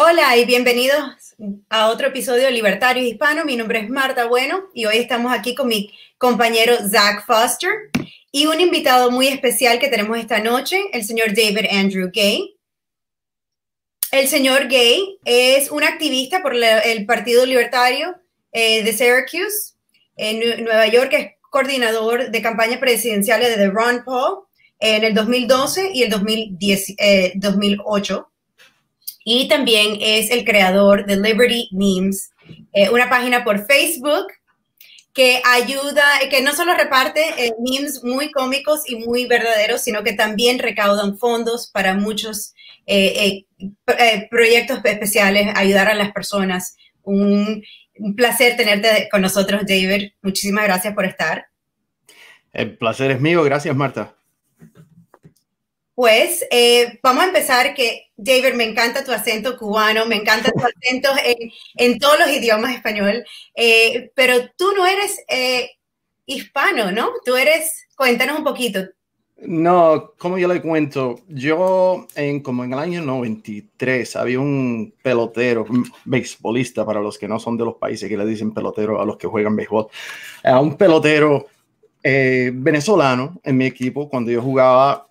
Hola y bienvenidos a otro episodio de Libertario Hispano. Mi nombre es Marta Bueno y hoy estamos aquí con mi compañero Zach Foster y un invitado muy especial que tenemos esta noche, el señor David Andrew Gay. El señor Gay es un activista por el Partido Libertario eh, de Syracuse en Nueva York, es coordinador de campaña presidencial de Ron Paul en el 2012 y el 2010, 2008 y también es el creador de Liberty Memes, eh, una página por Facebook que ayuda, que no solo reparte eh, memes muy cómicos y muy verdaderos, sino que también recaudan fondos para muchos eh, proyectos especiales, ayudar a las personas. Un, un placer tenerte con nosotros, David. Muchísimas gracias por estar. El placer es mío. Gracias, Marta. Pues eh, vamos a empezar que, David, me encanta tu acento cubano, me encanta tu acento en, todos los idiomas español, eh, pero tú no eres eh, hispano, ¿no? Tú eres, cuéntanos un poquito. No, como yo le cuento, yo en como en el año 93 había un pelotero, un beisbolista para los que no son de los países que le dicen pelotero a los que juegan béisbol, un pelotero venezolano en mi equipo cuando yo jugaba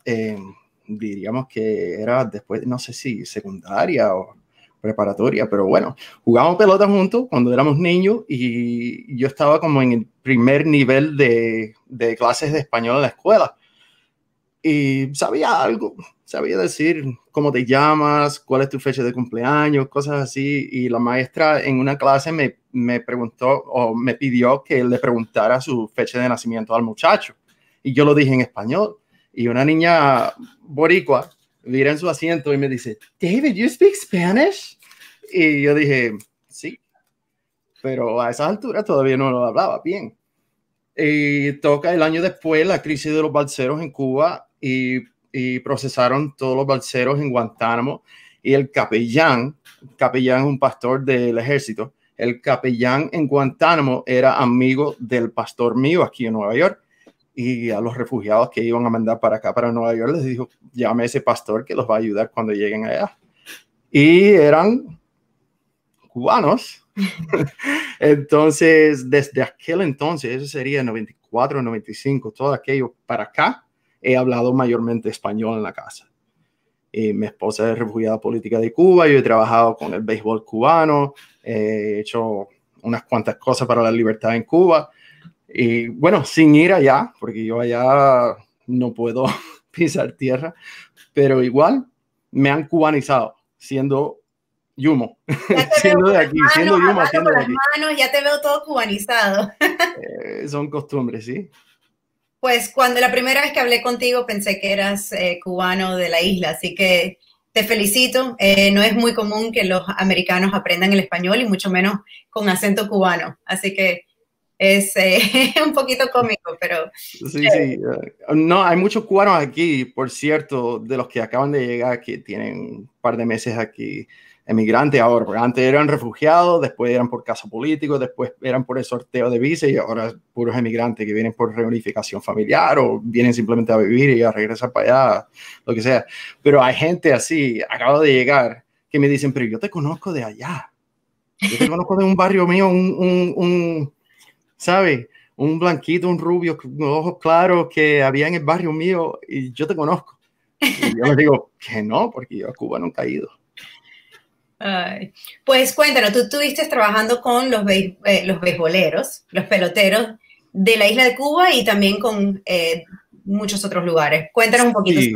diríamos que era después, no sé si secundaria o preparatoria, pero bueno, jugábamos pelota juntos cuando éramos niños y yo estaba como en el primer nivel de, de clases de español en la escuela. Y sabía algo, sabía decir cómo te llamas, cuál es tu fecha de cumpleaños, cosas así. Y la maestra en una clase me, me preguntó o me pidió que le preguntara su fecha de nacimiento al muchacho. Y yo lo dije en español y una niña boricua vira en su asiento y me dice, David, you speak Spanish? Y yo dije, sí, pero a esas alturas todavía no lo hablaba bien. Y toca el año después la crisis de los balseros en Cuba y, y procesaron todos los balseros en Guantánamo y el capellán, capellán es un pastor del ejército, el capellán en Guantánamo era amigo del pastor mío aquí en Nueva York y a los refugiados que iban a mandar para acá, para Nueva York, les dijo, llame a ese pastor que los va a ayudar cuando lleguen allá. Y eran cubanos. entonces, desde aquel entonces, eso sería 94, 95, todo aquello para acá, he hablado mayormente español en la casa. Y mi esposa es refugiada política de Cuba, yo he trabajado con el béisbol cubano, he hecho unas cuantas cosas para la libertad en Cuba y bueno, sin ir allá, porque yo allá no puedo pisar tierra, pero igual me han cubanizado siendo Yumo, siendo de aquí, siendo Yumo, siendo de aquí. Manos, ya te veo todo cubanizado. Eh, son costumbres, sí. Pues cuando la primera vez que hablé contigo pensé que eras eh, cubano de la isla, así que te felicito. Eh, no es muy común que los americanos aprendan el español y mucho menos con acento cubano, así que es eh, un poquito cómico, pero... Sí, sí. Eh, no, hay muchos cubanos aquí, por cierto, de los que acaban de llegar, que tienen un par de meses aquí, emigrantes ahora, porque antes eran refugiados, después eran por caso político, después eran por el sorteo de visa y ahora puros emigrantes que vienen por reunificación familiar o vienen simplemente a vivir y a regresar para allá, lo que sea. Pero hay gente así, acaba de llegar, que me dicen, pero yo te conozco de allá. Yo te conozco de un barrio mío, un, un ¿sabe? Un blanquito, un rubio, con ojos claros que había en el barrio mío y yo te conozco. Y yo les digo que no, porque yo a Cuba nunca he ido. pues cuéntanos, tú estuviste trabajando con los, eh, los beisboleros, los peloteros de la isla de Cuba y también con eh, muchos otros lugares. Cuéntanos un poquito sí.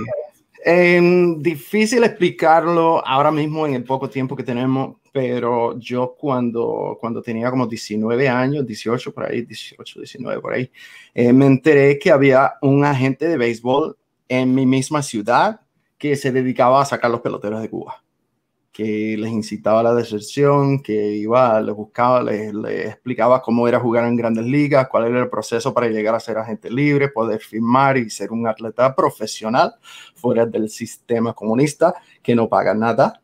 Em, difícil explicarlo ahora mismo en el poco tiempo que tenemos, pero yo cuando, cuando tenía como 19 años, 18 por ahí, 18, 19 por ahí, eh, me enteré que había un agente de béisbol en mi misma ciudad que se dedicaba a sacar los peloteros de Cuba que les incitaba a la deserción, que iba, les buscaba, les, explicaba cómo era jugar en grandes ligas, cuál era el proceso para llegar a ser agente libre, poder firmar y ser un atleta profesional fuera del sistema comunista que no paga nada.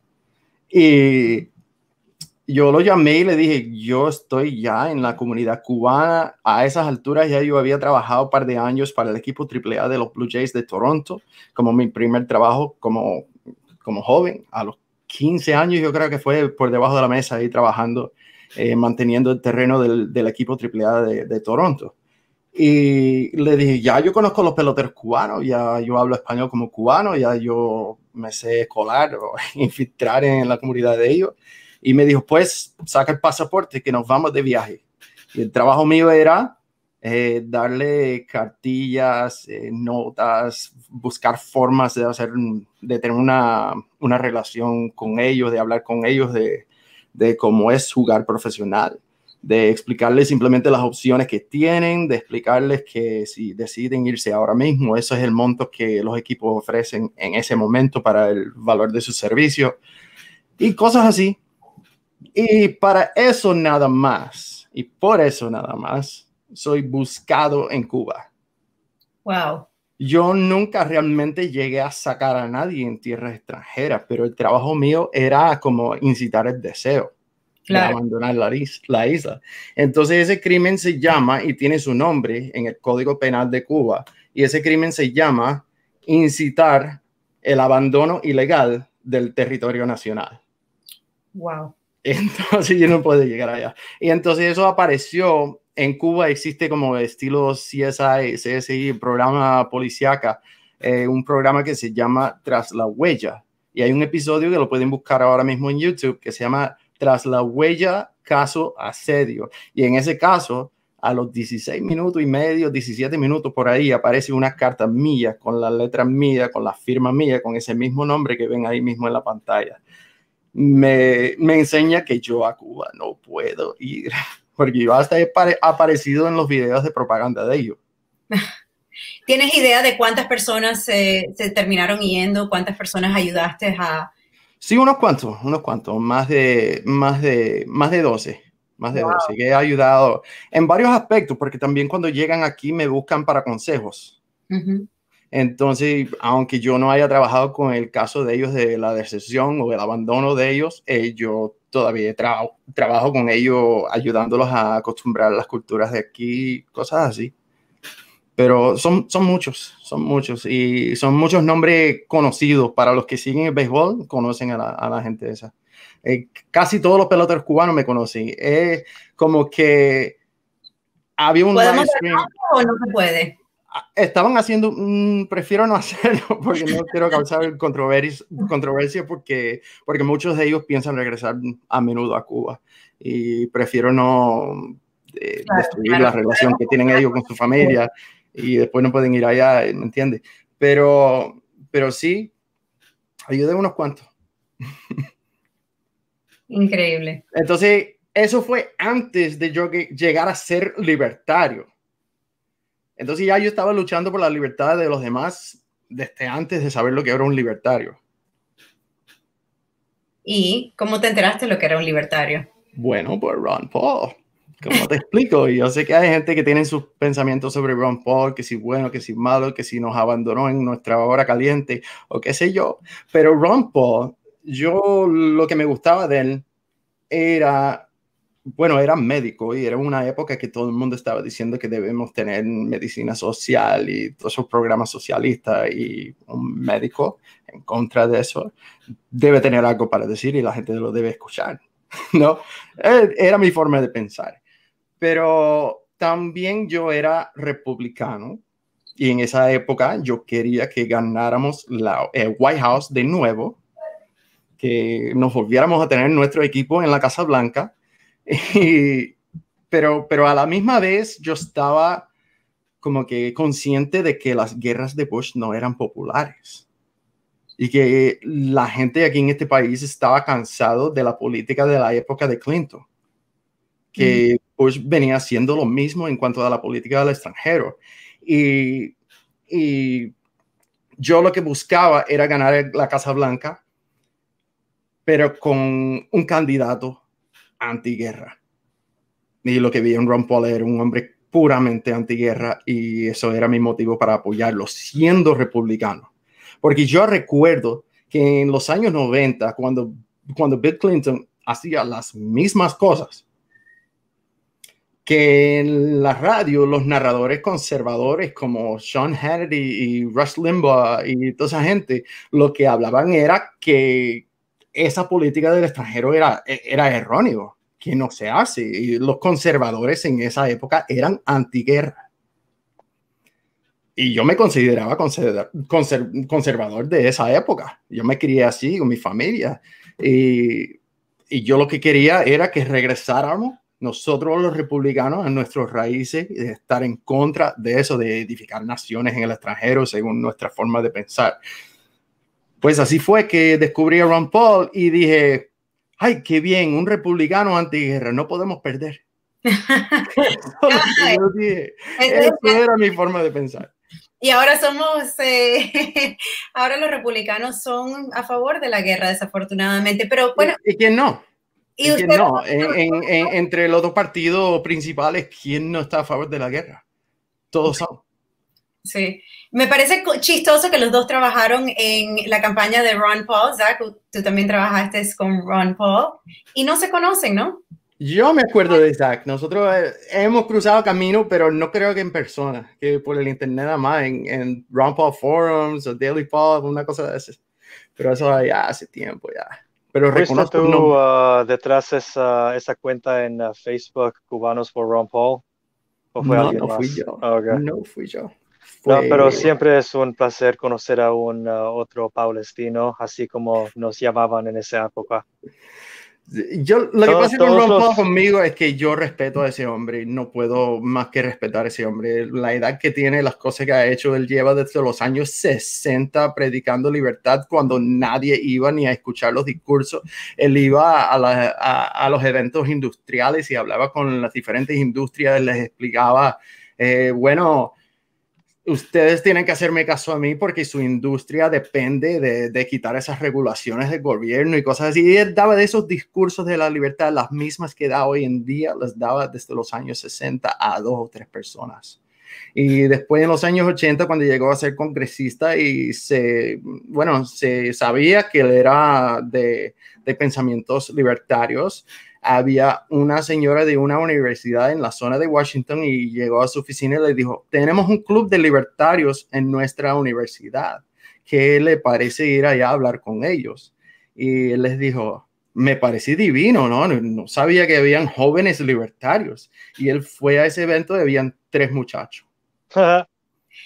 Y yo lo llamé y le dije, yo estoy ya en la comunidad cubana. A esas alturas ya yo había trabajado un par de años para el equipo AAA de los Blue Jays de Toronto, como mi primer trabajo como, como joven, a los 15 años, yo creo que fue por debajo de la mesa ahí trabajando, eh, manteniendo el terreno del, del equipo AAA de, de Toronto. Y le dije, ya yo conozco los peloteros cubanos, ya yo hablo español como cubano, ya yo me sé escolar o infiltrar en la comunidad de ellos. Y me dijo, pues saca el pasaporte que nos vamos de viaje. Y el trabajo mío era eh, darle cartillas, eh, notas, buscar formas de hacer, de tener una, una, relación con ellos, de hablar con ellos de, de cómo es jugar profesional de explicarles simplemente las opciones que tienen, de explicarles que si deciden irse ahora mismo, eso es el monto que los equipos ofrecen en ese momento para el valor de su servicio y cosas así. Y para eso nada más, y por eso nada más, soy buscado en Cuba. Wow. Yo nunca realmente llegué a sacar a nadie en tierras extranjeras, pero el trabajo mío era como incitar el deseo abandonar la, la, isla. Entonces ese crimen se llama y tiene su nombre en el Código Penal de Cuba y ese crimen se llama incitar el abandono ilegal del territorio nacional. Wow. Entonces yo no puedo llegar allá. Y entonces eso apareció en Cuba, existe como estilo CSI, CSI, programa policiaca, eh, un programa que se llama Tras la Huella. Y hay un episodio que lo pueden buscar ahora mismo en YouTube que se llama tras la huella caso asedio. Y en ese caso, a los 16 minutos y medio, 17 minutos por ahí, aparece una carta mía, con la letra mía, con la firma mía, con ese mismo nombre que ven ahí mismo en la pantalla. Me, me enseña que yo a Cuba no puedo ir, porque yo hasta he aparecido en los videos de propaganda de ellos. ¿Tienes idea de cuántas personas se terminaron yendo? ¿Cuántas personas ayudaste a, Sí, unos cuantos, unos cuantos, más de, más de, más de 12, más de 12, que he ayudado en varios aspectos, porque también cuando llegan aquí me buscan para consejos. Entonces, aunque yo no haya trabajado con el caso de ellos de la decepción o el abandono de ellos, eh, yo todavía trabajo con ellos ayudándolos a acostumbrar las culturas de aquí, cosas así pero son, son muchos, son muchos y son muchos nombres conocidos para los que siguen el béisbol, conocen a la, a la gente esa. Eh, casi todos los peloteros cubanos me conocen. Es como que había un live stream. o no se puede? Estaban haciendo, prefiero no hacerlo porque no quiero causar controversia, controversia porque, porque muchos de ellos piensan regresar a menudo a Cuba y prefiero no eh, destruir la relación que tienen ellos con su familia y después no pueden ir allá, ¿me entiendes? Pero, pero sí, ayudé unos cuantos. Increíble. Entonces, eso fue antes de yo llegar a ser libertario. Entonces ya yo estaba luchando por la libertad de los demás desde antes de saber lo que era un libertario. ¿Y cómo te enteraste de lo que era un libertario? Bueno, por Ron Paul. ¿Cómo te explico? Yo sé que hay gente que tiene sus pensamientos sobre Ron Paul, que si bueno, que si malo, que si nos abandonó en nuestra hora caliente o qué sé yo. Pero Ron Paul, yo lo que me gustaba de él era, bueno, era médico y era una época que todo el mundo estaba diciendo que debemos tener medicina social y todos esos programas socialistas y un médico en contra de eso debe tener algo para decir y la gente lo debe escuchar. ¿no? Era mi forma de pensar pero también yo era republicano y en esa época yo quería que ganáramos la White House de nuevo, que nos volviéramos a tener nuestro equipo en la Casa Blanca, pero, pero a la misma vez yo estaba como que consciente de que las guerras de Bush no eran populares. Y que la gente aquí en este país estaba cansado de la política de la época de Clinton, que Bush venía haciendo lo mismo en cuanto a la política del extranjero. Y, y yo lo que buscaba era ganar la Casa Blanca, pero con un candidato antiguerra. Y lo que vi en Ron Paul era un hombre puramente antiguerra y eso era mi motivo para apoyarlo, siendo republicano. Porque yo recuerdo que en los años 90, cuando, cuando Bill Clinton hacía las mismas cosas, que en la radio los narradores conservadores como Sean Hannity y Rush Limbaugh y toda esa gente, lo que hablaban era que esa política del extranjero era, era erróneo, que no se hace. Y los conservadores en esa época eran antiguerra. Y yo me consideraba conservador de esa época. Yo me crié así con mi familia. Y, yo lo que quería era que regresáramos nosotros los republicanos a nuestras raíces de estar en contra de eso, de edificar naciones en el extranjero según nuestra forma de pensar. Pues así fue que descubrí a Ron Paul y dije, ay, qué bien, un republicano antiguerra, no podemos perder. eso, dije, era mi forma de pensar. Y ahora somos, eh, ahora los republicanos son a favor de la guerra, desafortunadamente, pero bueno. ¿Y quién no? ¿Y, quién no? entre los dos partidos principales, ¿quién no está a favor de la guerra? Todos son. Sí, me parece chistoso que los dos trabajaron en la campaña de Ron Paul. Zach, tú también trabajaste con Ron Paul y no se conocen, ¿no? Yo me acuerdo de Zach. Nosotros eh, hemos cruzado camino, pero no creo que en persona, que por el internet nada más, en, en Ron Paul Forums o Daily Paul, una cosa de esas. Pero eso ya hace tiempo ya. Pero reconozco tú no... uh, detrás esa, esa cuenta en uh, Facebook, Cubanos por Ron Paul? ¿O fue no, no fui yo. Ah, no fui yo. No, pero siempre es un placer conocer a un uh, otro palestino, así como nos llamaban en esa época. Yo, lo que pasa con Ron conmigo es que yo respeto a ese hombre, no puedo más que respetar a ese hombre. La edad que tiene, las cosas que ha hecho, él lleva desde los años 60 predicando libertad cuando nadie iba ni a escuchar los discursos. Él iba a, a, los eventos industriales y hablaba con las diferentes industrias, les explicaba, eh, bueno, ustedes tienen que hacerme caso a mí porque su industria depende de, quitar esas regulaciones del gobierno y cosas así. Y él daba de esos discursos de la libertad, las mismas que da hoy en día, las daba desde los años 60 a dos o tres personas. Y después en los años 80, cuando llegó a ser congresista y se, bueno, se sabía que él era de, de pensamientos libertarios, había una señora de una universidad en la zona de Washington y llegó a su oficina y le dijo, tenemos un club de libertarios en nuestra universidad. ¿Qué le parece ir allá a hablar con ellos? Y él les dijo, me pareció divino, ¿no? No sabía que habían jóvenes libertarios. Y él fue a ese evento y habían tres muchachos.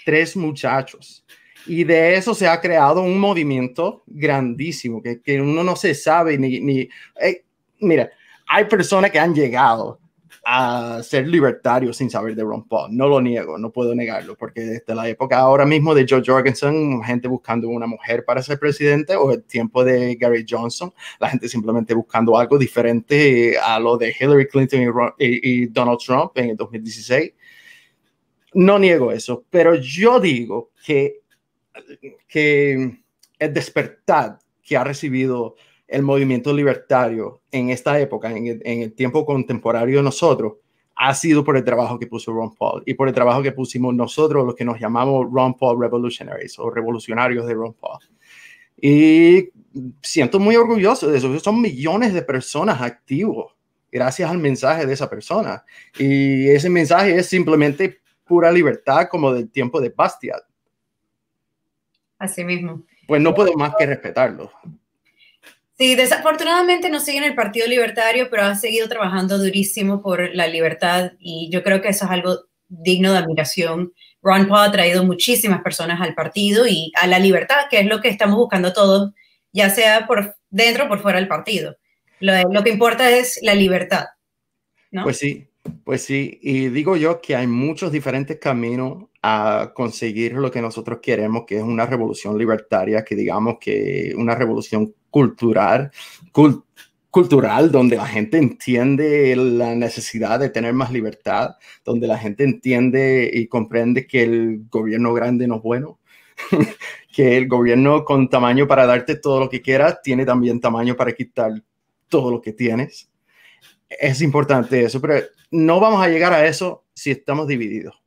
tres muchachos. Y de eso se ha creado un movimiento grandísimo, que, que uno no se sabe ni... ni eh, mira, hay personas que han llegado a ser libertarios sin saber de Ron Paul. No lo niego, no puedo negarlo, porque desde la época ahora mismo de George Jorgensen, gente buscando una mujer para ser presidente, o el tiempo de Gary Johnson, la gente simplemente buscando algo diferente a lo de Hillary Clinton y, y Donald Trump en el 2016. No niego eso, pero yo digo que, que el despertar que ha recibido el movimiento libertario en esta época, en el, tiempo contemporáneo de nosotros, ha sido por el trabajo que puso Ron Paul y por el trabajo que pusimos nosotros, los que nos llamamos Ron Paul Revolutionaries o revolucionarios de Ron Paul. Y siento muy orgulloso de eso. Son millones de personas activos gracias al mensaje de esa persona. Y ese mensaje es simplemente pura libertad como del tiempo de Bastiat. Así mismo. Pues no puedo más que respetarlo. Sí, desafortunadamente no sigue en el Partido Libertario, pero ha seguido trabajando durísimo por la libertad y yo creo que eso es algo digno de admiración. Ron Paul ha traído muchísimas personas al partido y a la libertad, que es lo que estamos buscando todos, ya sea por dentro o por fuera del partido. Lo, que importa es la libertad. ¿no? Pues sí, pues sí, y digo yo que hay muchos diferentes caminos a conseguir lo que nosotros queremos, que es una revolución libertaria, que digamos que una revolución cultural, cultural, donde la gente entiende la necesidad de tener más libertad, donde la gente entiende y comprende que el gobierno grande no es bueno, que el gobierno con tamaño para darte todo lo que quieras tiene también tamaño para quitar todo lo que tienes. Es importante eso, pero no vamos a llegar a eso si estamos divididos.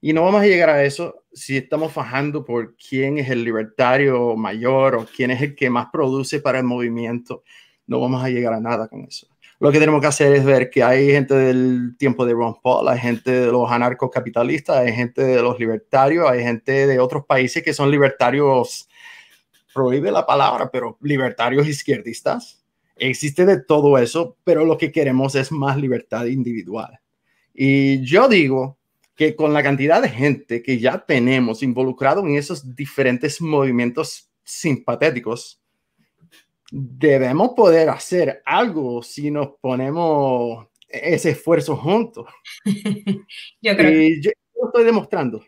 Y no vamos a llegar a eso si estamos fajando por quién es el libertario mayor o quién es el que más produce para el movimiento. No vamos a llegar a nada con eso. Lo que tenemos que hacer es ver que hay gente del tiempo de Ron Paul, hay gente de los anarcocapitalistas, hay gente de los libertarios, hay gente de otros países que son libertarios prohíbe la palabra, pero libertarios izquierdistas. Existe de todo eso, pero lo que queremos es más libertad individual. Y yo digo que con la cantidad de gente que ya tenemos involucrado en esos diferentes movimientos simpatéticos, debemos poder hacer algo si nos ponemos ese esfuerzo juntos. yo creo y yo lo estoy demostrando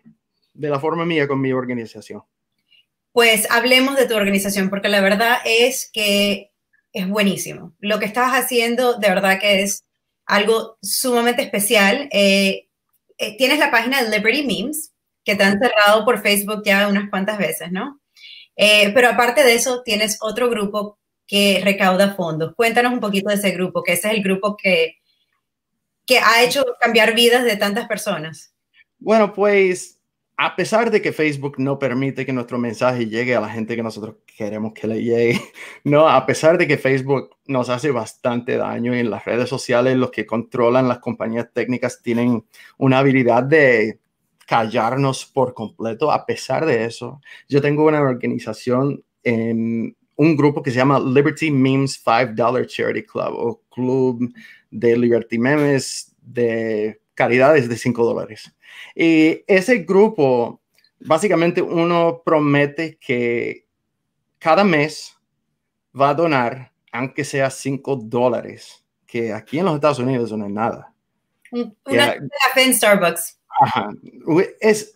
de la forma mía con mi organización. Pues hablemos de tu organización, porque la verdad es que es buenísimo. Lo que estás haciendo, de verdad que es algo sumamente especial. Eh, eh, tienes la página de Liberty Memes, que te han cerrado por Facebook ya unas cuantas veces, ¿no? Eh, pero aparte de eso, tienes otro grupo que recauda fondos. Cuéntanos un poquito de ese grupo, que ese es el grupo que, que ha hecho cambiar vidas de tantas personas. Bueno, pues a pesar de que Facebook no permite que nuestro mensaje llegue a la gente que nosotros queremos que le llegue, no, a pesar de que Facebook nos hace bastante daño y en las redes sociales los que controlan las compañías técnicas tienen una habilidad de callarnos por completo, a pesar de eso, yo tengo una organización un grupo que se llama Liberty Memes $5 Charity Club o Club de Liberty Memes de caridades de 5 dólares. Y ese grupo, básicamente uno promete que cada mes va a donar, aunque sea 5 dólares, que aquí en los Estados Unidos no es nada. Una café en Starbucks. Ajá. Es,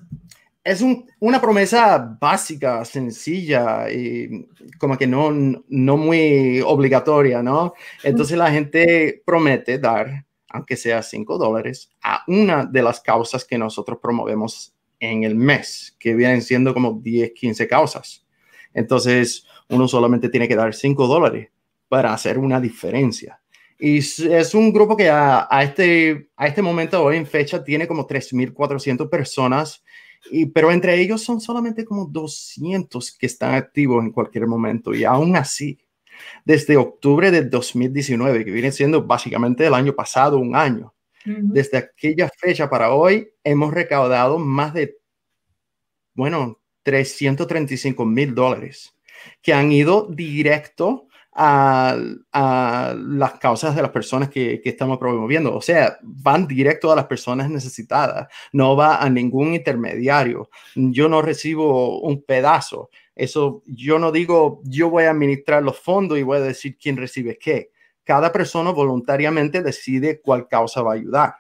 es un, una promesa básica, sencilla y como que no, no muy obligatoria, ¿no? Entonces la gente promete dar aunque sea 5 dólares, a una de las causas que nosotros promovemos en el mes, que vienen siendo como 10, 15 causas. Entonces, uno solamente tiene que dar 5 dólares para hacer una diferencia. Y es un grupo que a, este, a este momento, hoy en fecha, tiene como 3.400 personas, y, pero entre ellos son solamente como 200 que están activos en cualquier momento. Y aún así, desde octubre de 2019, que viene siendo básicamente el año pasado, un año. Desde aquella fecha para hoy hemos recaudado más de, bueno, 335 mil dólares que han ido directo a, las causas de las personas que, que, estamos promoviendo. O sea, van directo a las personas necesitadas, no va a ningún intermediario. Yo no recibo un pedazo. Eso yo no digo, yo voy a administrar los fondos y voy a decir quién recibe qué. Cada persona voluntariamente decide cuál causa va a ayudar.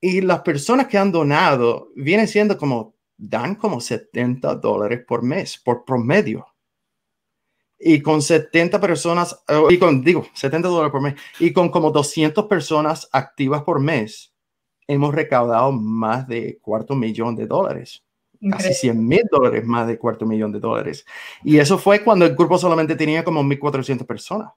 Y las personas que han donado vienen siendo como, dan como 70 dólares por mes, por promedio. Y con 70 personas, eh, y con, digo, 70 dólares por mes, y con como 200 personas activas por mes, hemos recaudado más de cuarto millón de dólares casi 100 mil dólares, más de cuarto millón de dólares. Y eso fue cuando el grupo solamente tenía como 1.400 personas.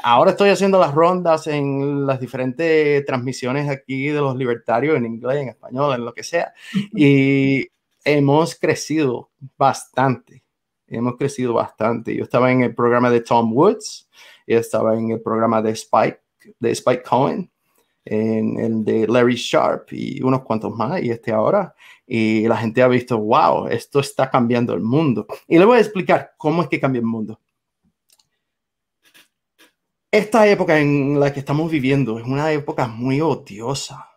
Ahora estoy haciendo las rondas en las diferentes transmisiones aquí de los libertarios en inglés, en español, en lo que sea. Y hemos crecido bastante. Hemos crecido bastante. Yo estaba en el programa de Tom Woods, yo estaba en el programa de Spike, de Spike Cohen, en el de Larry Sharp y unos cuantos más. Y este ahora y la gente ha visto, wow, esto está cambiando el mundo. Y le voy a explicar cómo es que cambia el mundo. Esta época en la que estamos viviendo es una época muy odiosa.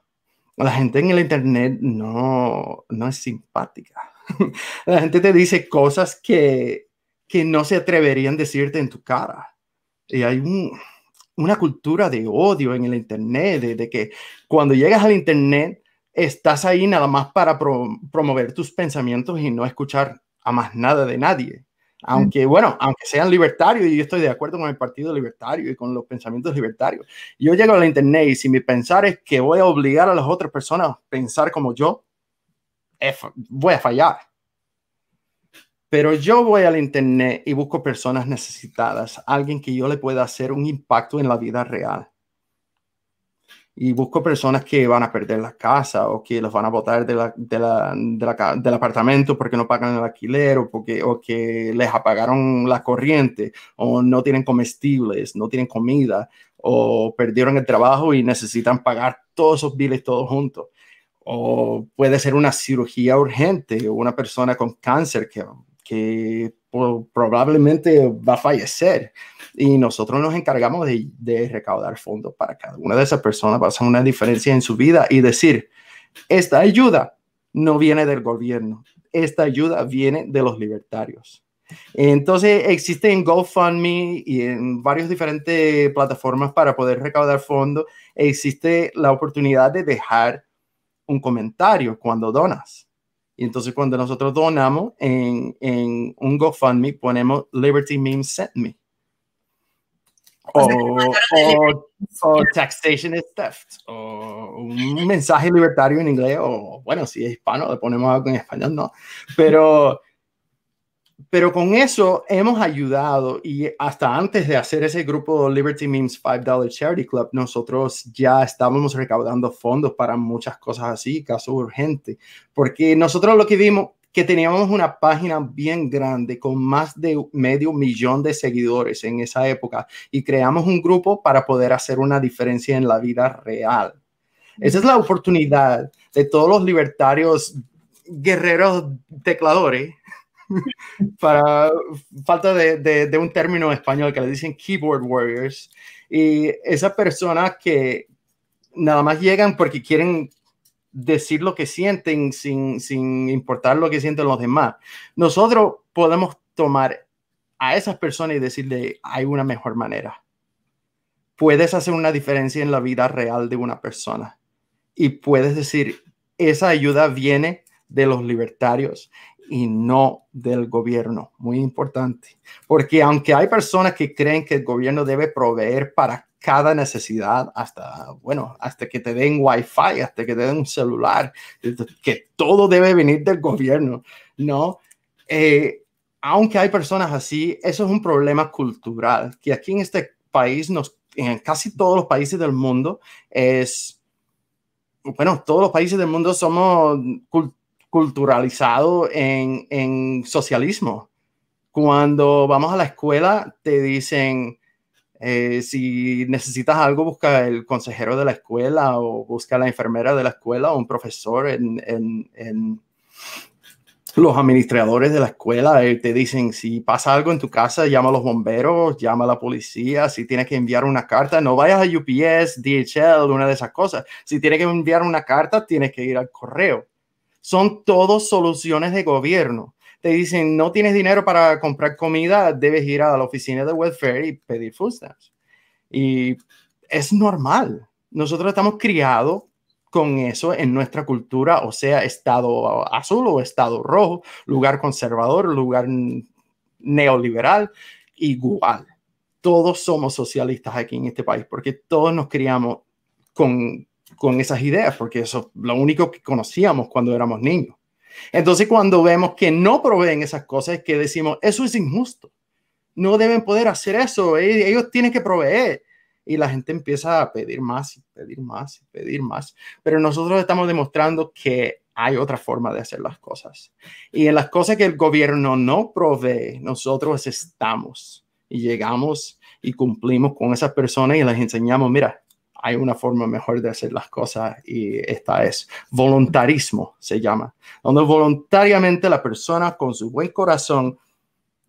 La gente en el Internet no, no es simpática. La gente te dice cosas que, que no se atreverían a decirte en tu cara. Y hay una cultura de odio en el Internet, de, de que cuando llegas al Internet estás ahí nada más para promover tus pensamientos y no escuchar a más nada de nadie. Aunque, bueno, aunque sean libertarios, y yo estoy de acuerdo con el Partido Libertario y con los pensamientos libertarios. Yo llego a la Internet y si mi pensar es que voy a obligar a las otras personas a pensar como yo, voy a fallar. Pero yo voy al Internet y busco personas necesitadas, alguien que yo le pueda hacer un impacto en la vida real y busco personas que van a perder la casa o que los van a botar de la, de del apartamento porque no pagan el alquiler o, porque, o que les apagaron la corriente o no tienen comestibles, no tienen comida o perdieron el trabajo y necesitan pagar todos esos biles todos juntos. O puede ser una cirugía urgente o una persona con cáncer que, que probablemente va a fallecer. Y nosotros nos encargamos de, recaudar fondos para cada una de esas personas, para hacer una diferencia en su vida y decir, esta ayuda no viene del gobierno, esta ayuda viene de los libertarios. Entonces existe en GoFundMe y en varias diferentes plataformas para poder recaudar fondos. Existe la oportunidad de dejar un comentario cuando donas. Y entonces cuando nosotros donamos en, en un GoFundMe ponemos Liberty Memes Sent Me. O, o, taxation is theft, o un mensaje libertario en inglés, o bueno, si es hispano, le ponemos algo en español, no. Pero pero con eso hemos ayudado y hasta antes de hacer ese grupo Liberty Memes $5 Charity Club, nosotros ya estábamos recaudando fondos para muchas cosas así, casos urgentes, porque nosotros lo que vimos que teníamos una página bien grande con más de medio millón de seguidores en esa época y creamos un grupo para poder hacer una diferencia en la vida real. Esa es la oportunidad de todos los libertarios guerreros tecladores para falta de, un término español que le dicen keyboard warriors. Y esas personas que nada más llegan porque quieren decir lo que sienten sin, sin importar lo que sienten los demás. Nosotros podemos tomar a esas personas y decirle, hay una mejor manera. Puedes hacer una diferencia en la vida real de una persona y puedes decir, esa ayuda viene de los libertarios y no del gobierno. Muy importante. Porque aunque hay personas que creen que el gobierno debe proveer para cada necesidad, hasta, bueno, hasta que te den wifi, hasta que te den un celular, que todo debe venir del gobierno, ¿no? Eh, aunque hay personas así, eso es un problema cultural, que aquí en este país, nos, en casi todos los países del mundo, es, bueno, todos los países del mundo somos culturalizado en, en, socialismo. Cuando vamos a la escuela, te dicen, eh, si necesitas algo, busca el consejero de la escuela o busca la enfermera de la escuela o un profesor en, en, los administradores de la escuela. Eh, te dicen, si pasa algo en tu casa, llama a los bomberos, llama a la policía. Si tienes que enviar una carta, no vayas a UPS, DHL, una de esas cosas. Si tienes que enviar una carta, tienes que ir al correo son todos soluciones de gobierno. Te dicen, no tienes dinero para comprar comida, debes ir a la oficina de welfare y pedir food stamps. Y es normal. Nosotros estamos criados con eso en nuestra cultura, o sea, estado azul o estado rojo, lugar conservador, lugar neoliberal, igual. Todos somos socialistas aquí en este país porque todos nos criamos con con esas ideas, porque eso es lo único que conocíamos cuando éramos niños. Entonces, cuando vemos que no proveen esas cosas, que decimos, eso es injusto. No deben poder hacer eso, ellos tienen que proveer. Y la gente empieza a pedir más y pedir más y pedir más. Pero nosotros estamos demostrando que hay otra forma de hacer las cosas. Y en las cosas que el gobierno no provee, nosotros estamos y llegamos y cumplimos con esas personas y les enseñamos, mira, hay una forma mejor de hacer las cosas y esta es voluntarismo, se llama, donde voluntariamente la persona con su buen corazón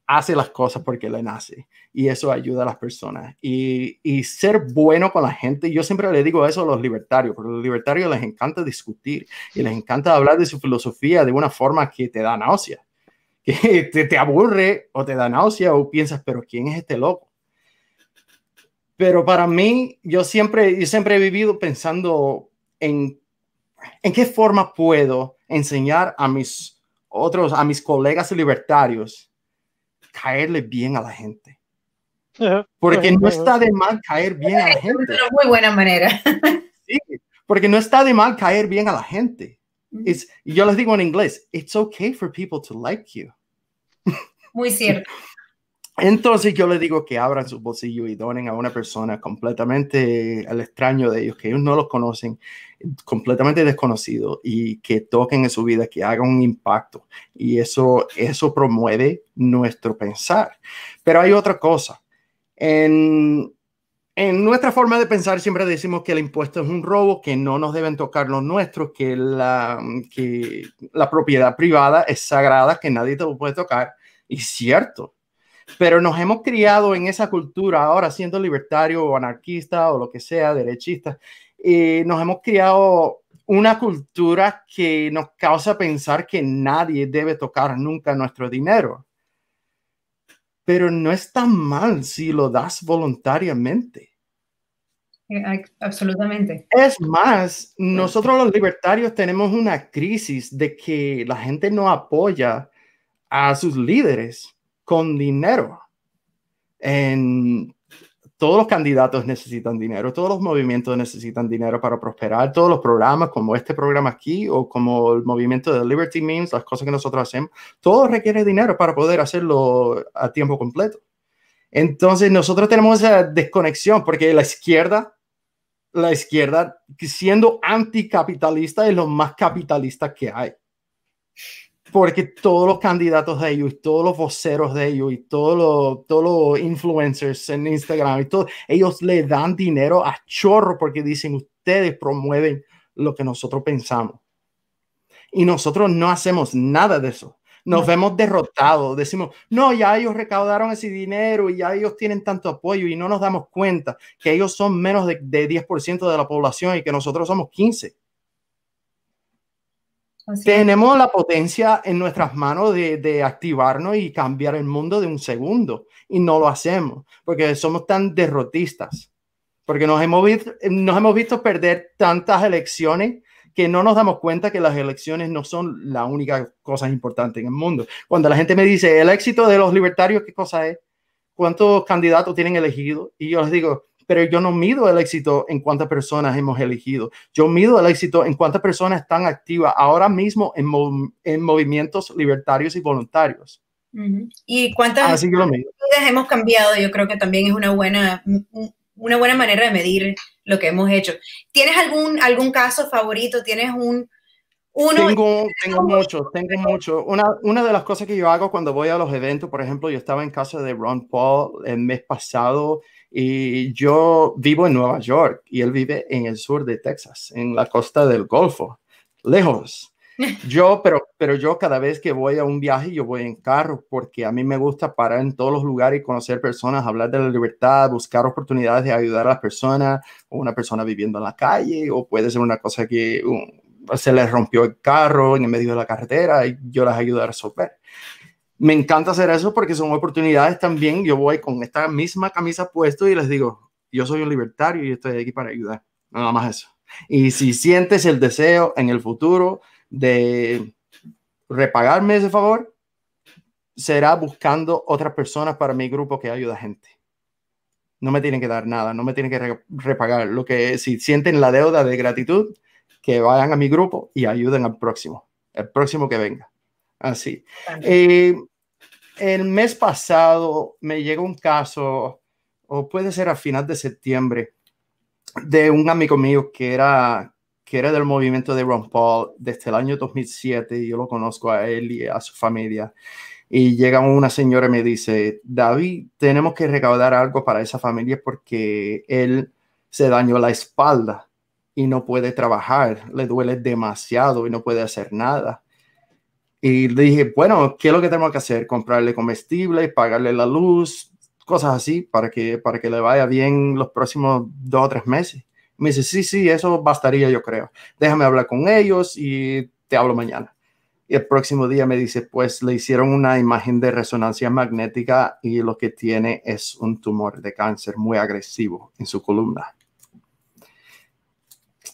hace las cosas porque le nace y eso ayuda a las personas. Y, y, ser bueno con la gente, yo siempre le digo eso a los libertarios, porque a los libertarios les encanta discutir y les encanta hablar de su filosofía de una forma que te da náusea, que te, te aburre o te da náusea o piensas, pero ¿quién es este loco? Pero para mí, yo siempre, yo siempre he vivido pensando en, en qué forma puedo enseñar a mis otros, a mis colegas libertarios, caerle bien a la gente. Porque no está de mal caer bien a la gente. De muy buena manera. Sí, porque no está de mal caer bien a la gente. Es, yo les digo en inglés, it's okay for people to like you. Muy cierto. Entonces yo le digo que abran su bolsillo y donen a una persona completamente al extraño de ellos, que ellos no los conocen, completamente desconocido y que toquen en su vida, que hagan un impacto. Y eso, eso promueve nuestro pensar. Pero hay otra cosa. En, en nuestra forma de pensar siempre decimos que el impuesto es un robo, que no nos deben tocar los nuestros, que la, que la propiedad privada es sagrada, que nadie te puede tocar Y cierto, pero nos hemos criado en esa cultura, ahora siendo libertario o anarquista o lo que sea, derechista, y nos hemos criado una cultura que nos causa pensar que nadie debe tocar nunca nuestro dinero. Pero no es tan mal si lo das voluntariamente. Eh, absolutamente. Es más, nosotros los libertarios tenemos una crisis de que la gente no apoya a sus líderes con dinero. En, todos los candidatos necesitan dinero, todos los movimientos necesitan dinero para prosperar, todos los programas como este programa aquí o como el movimiento de Liberty Means, las cosas que nosotros hacemos, todo requiere dinero para poder hacerlo a tiempo completo. Entonces nosotros tenemos esa desconexión porque la izquierda, la izquierda siendo anticapitalista es lo más capitalista que hay porque todos los candidatos de ellos, todos los voceros de ellos y todos los, todos los influencers en Instagram y todo, ellos le dan dinero a chorro porque dicen ustedes promueven lo que nosotros pensamos. Y nosotros no hacemos nada de eso. Nos vemos derrotados. Decimos, no, ya ellos recaudaron ese dinero y ya ellos tienen tanto apoyo y no nos damos cuenta que ellos son menos de, de 10% de la población y que nosotros somos 15%. Tenemos la potencia en nuestras manos de, activarnos y cambiar el mundo de un segundo y no lo hacemos porque somos tan derrotistas, porque nos hemos, visto, nos hemos visto perder tantas elecciones que no nos damos cuenta que las elecciones no son la única cosa importante en el mundo. Cuando la gente me dice el éxito de los libertarios, ¿qué cosa es? ¿Cuántos candidatos tienen elegido? Y yo les digo, pero yo no mido el éxito en cuántas personas hemos elegido. Yo mido el éxito en cuántas personas están activas ahora mismo en, en movimientos libertarios y voluntarios. Y cuántas hemos cambiado, yo creo que también es una buena, una buena manera de medir lo que hemos hecho. ¿Tienes algún, algún caso favorito? ¿Tienes un, uno, tengo, tengo mucho, tengo mucho. Una, una de las cosas que yo hago cuando voy a los eventos, por ejemplo, yo estaba en casa de Ron Paul el mes pasado y yo vivo en Nueva York y él vive en el sur de Texas, en la costa del Golfo, lejos. Yo, pero, pero yo cada vez que voy a un viaje, yo voy en carro porque a mí me gusta parar en todos los lugares y conocer personas, hablar de la libertad, buscar oportunidades de ayudar a las personas, o una persona viviendo en la calle, o puede ser una cosa que se les rompió el carro en el medio de la carretera y yo las ayudo a resolver me encanta hacer eso porque son oportunidades también. Yo voy con esta misma camisa puesto y les digo, yo soy un libertario y estoy aquí para ayudar. Nada más eso. Y si sientes el deseo en el futuro de repagarme ese favor, será buscando otras personas para mi grupo que ayuda a gente. No me tienen que dar nada, no me tienen que repagar. Lo que si sienten la deuda de gratitud, que vayan a mi grupo y ayuden al próximo, el próximo que venga. Así el mes pasado me llegó un caso, o puede ser a final de septiembre, de un amigo mío que era, que era del movimiento de Ron Paul desde el año 2007 y yo lo conozco a él y a su familia. Y llega una señora y me dice, David, tenemos que recaudar algo para esa familia porque él se dañó la espalda y no puede trabajar, le duele demasiado y no puede hacer nada. Y le dije, bueno, ¿qué es lo que tenemos que hacer? Comprarle comestible, pagarle la luz, cosas así, para que, para que le vaya bien los próximos dos o tres meses. me dice, sí, sí, eso bastaría, yo creo. Déjame hablar con ellos y te hablo mañana. Y el próximo día me dice, pues le hicieron una imagen de resonancia magnética y lo que tiene es un tumor de cáncer muy agresivo en su columna.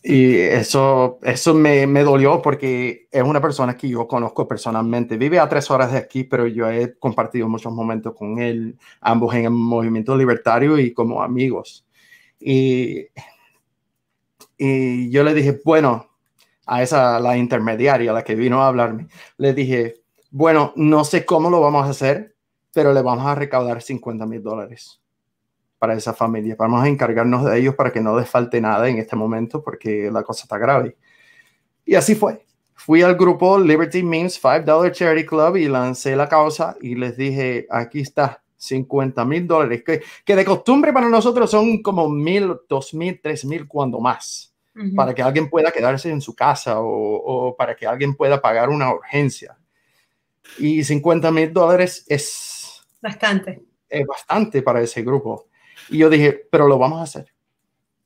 Y eso, eso me, me, dolió porque es una persona que yo conozco personalmente. Vive a tres horas de aquí, pero yo he compartido muchos momentos con él, ambos en el movimiento libertario y como amigos. Y, y yo le dije, bueno, a esa, la intermediaria, la que vino a hablarme, le dije, bueno, no sé cómo lo vamos a hacer, pero le vamos a recaudar 50 mil dólares para esa familia. Vamos a encargarnos de ellos para que no les falte nada en este momento porque la cosa está grave. Y así fue. Fui al grupo Liberty Means $5 Charity Club y lancé la causa y les dije, aquí está, 50 mil dólares, que, que, de costumbre para nosotros son como mil, dos mil, tres mil, cuando más, para que alguien pueda quedarse en su casa o, o para que alguien pueda pagar una urgencia. Y 50 mil dólares es bastante. Es bastante para ese grupo. Y yo dije, pero lo vamos a hacer.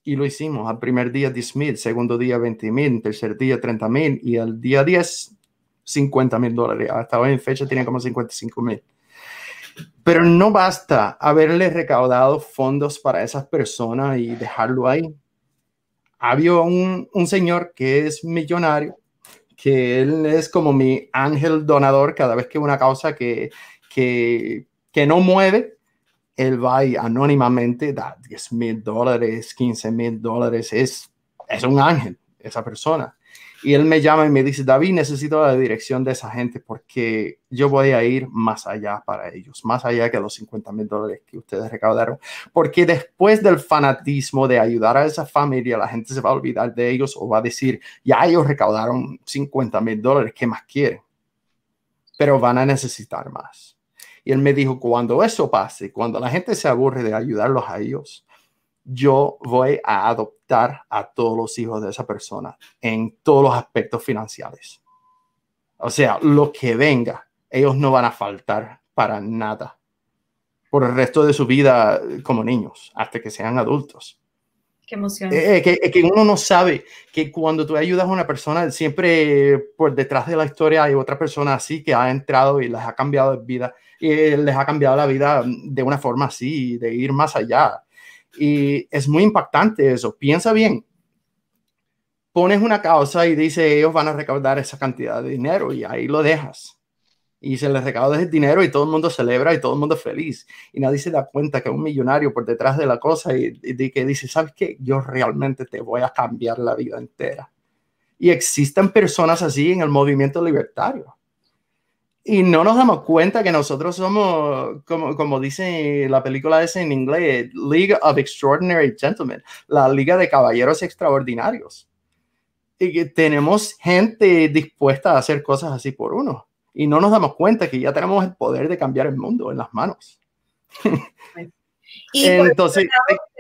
Y lo hicimos. Al primer día 10 mil, segundo día 20 mil, tercer día 30 mil y al día 10 50 mil dólares. Hasta hoy en fecha tienen como 55 mil. Pero no basta haberle recaudado fondos para esas personas y dejarlo ahí. Había un, un señor que es millonario, que él es como mi ángel donador cada vez que una causa que, que, que no mueve, él va y anónimamente da 10 mil dólares, 15 mil dólares. Es, es un ángel esa persona. Y él me llama y me dice, David, necesito la dirección de esa gente porque yo voy a ir más allá para ellos, más allá que los 50 mil dólares que ustedes recaudaron. Porque después del fanatismo de ayudar a esa familia, la gente se va a olvidar de ellos o va a decir, ya ellos recaudaron 50 mil dólares, ¿qué más quieren? Pero van a necesitar más. Y él me dijo, cuando eso pase, cuando la gente se aburre de ayudarlos a ellos, yo voy a adoptar a todos los hijos de esa persona en todos los aspectos financieros. O sea, lo que venga, ellos no van a faltar para nada por el resto de su vida como niños, hasta que sean adultos. Qué emoción. Eh, eh, que, que, uno no sabe que cuando tú ayudas a una persona, siempre por detrás de la historia hay otra persona así que ha entrado y les ha cambiado de vida, y les ha cambiado la vida de una forma así, de ir más allá. Y es muy impactante eso. Piensa bien. Pones una causa y dice ellos van a recaudar esa cantidad de dinero y ahí lo dejas. Y se les recauda ese dinero y todo el mundo celebra y todo el mundo feliz. Y nadie se da cuenta que un millonario por detrás de la cosa y, y que dice, ¿sabes qué? Yo realmente te voy a cambiar la vida entera. Y existen personas así en el movimiento libertario y no nos damos cuenta que nosotros somos, como, como dice la película esa en inglés, League of Extraordinary Gentlemen, la Liga de Caballeros Extraordinarios. Y que tenemos gente dispuesta a hacer cosas así por uno. Y no nos damos cuenta que ya tenemos el poder de cambiar el mundo en las manos. Y entonces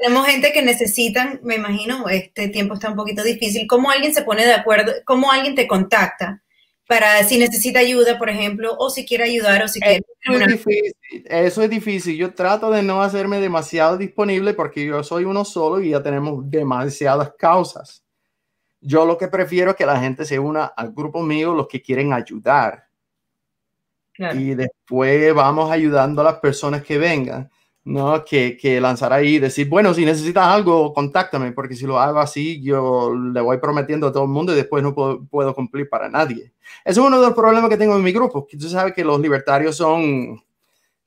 tenemos gente que necesitan, me imagino, este tiempo está un poquito difícil. ¿Cómo alguien se pone de acuerdo? ¿Cómo alguien te contacta? Para si necesita ayuda, por ejemplo, o si quiere ayudar o si quiere... Eso es, difícil, eso es difícil. Yo trato de no hacerme demasiado disponible porque yo soy uno solo y ya tenemos demasiadas causas. Yo lo que prefiero es que la gente se una al grupo mío, los que quieren ayudar. Y después vamos ayudando a las personas que vengan. ¿No? Que, que, lanzar ahí y decir, bueno, si necesitas algo, contáctame, porque si lo hago así, yo le voy prometiendo a todo el mundo y después no puedo, puedo cumplir para nadie. Ese es uno de los problemas que tengo en mi grupo, que tú sabes que los libertarios son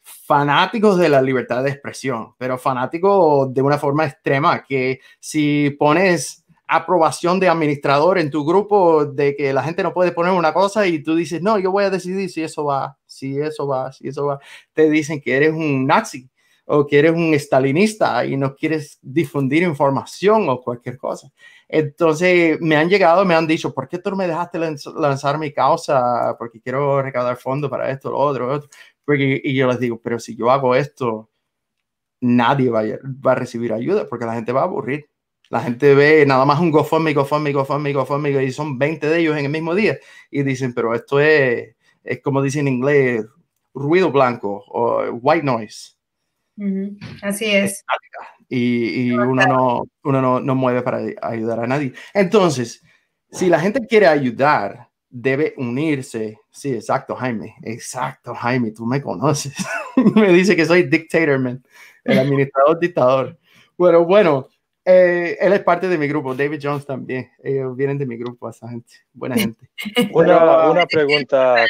fanáticos de la libertad de expresión, pero fanáticos de una forma extrema, que si pones aprobación de administrador en tu grupo de que la gente no puede poner una cosa y tú dices, no, yo voy a decidir si eso va, si eso va, si eso va, te dicen que eres un nazi o que eres un estalinista y no quieres difundir información o cualquier cosa. Entonces me han llegado, me han dicho, ¿por qué tú me dejaste lanzar mi causa? Porque quiero recaudar fondos para esto, lo otro, otro. Porque, y yo les digo, pero si yo hago esto, nadie va a, va a recibir ayuda porque la gente va a aburrir. La gente ve nada más un GoFundMe, GoFundMe, GoFundMe, GoFundMe y son 20 de ellos en el mismo día y dicen, pero esto es, es como dicen en inglés, ruido blanco o white noise Así es. Y, y uno, no, uno no, no, mueve para ayudar a nadie. Entonces, si la gente quiere ayudar, debe unirse. Sí, exacto, Jaime. Exacto, Jaime, tú me conoces. me dice que soy dictator, man. El administrador dictador. Bueno, bueno, eh, él es parte de mi grupo. David Jones también. Ellos vienen de mi grupo, esa gente. Buena gente. una, una pregunta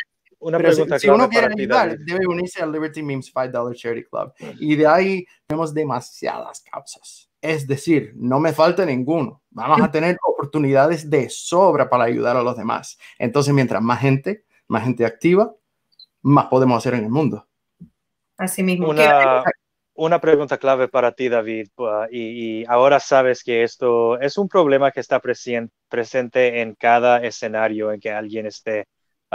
una pregunta si, si uno quiere ayudar, debe unirse al Liberty Memes $5 Charity Club. Y de ahí tenemos demasiadas causas. Es decir, no me falta ninguno. Vamos a tener oportunidades de sobra para ayudar a los demás. Entonces, mientras más gente, más gente activa, más podemos hacer en el mundo. Así mismo. Una, una pregunta clave para ti, David. Y, y, ahora sabes que esto es un problema que está presente en cada escenario en que alguien esté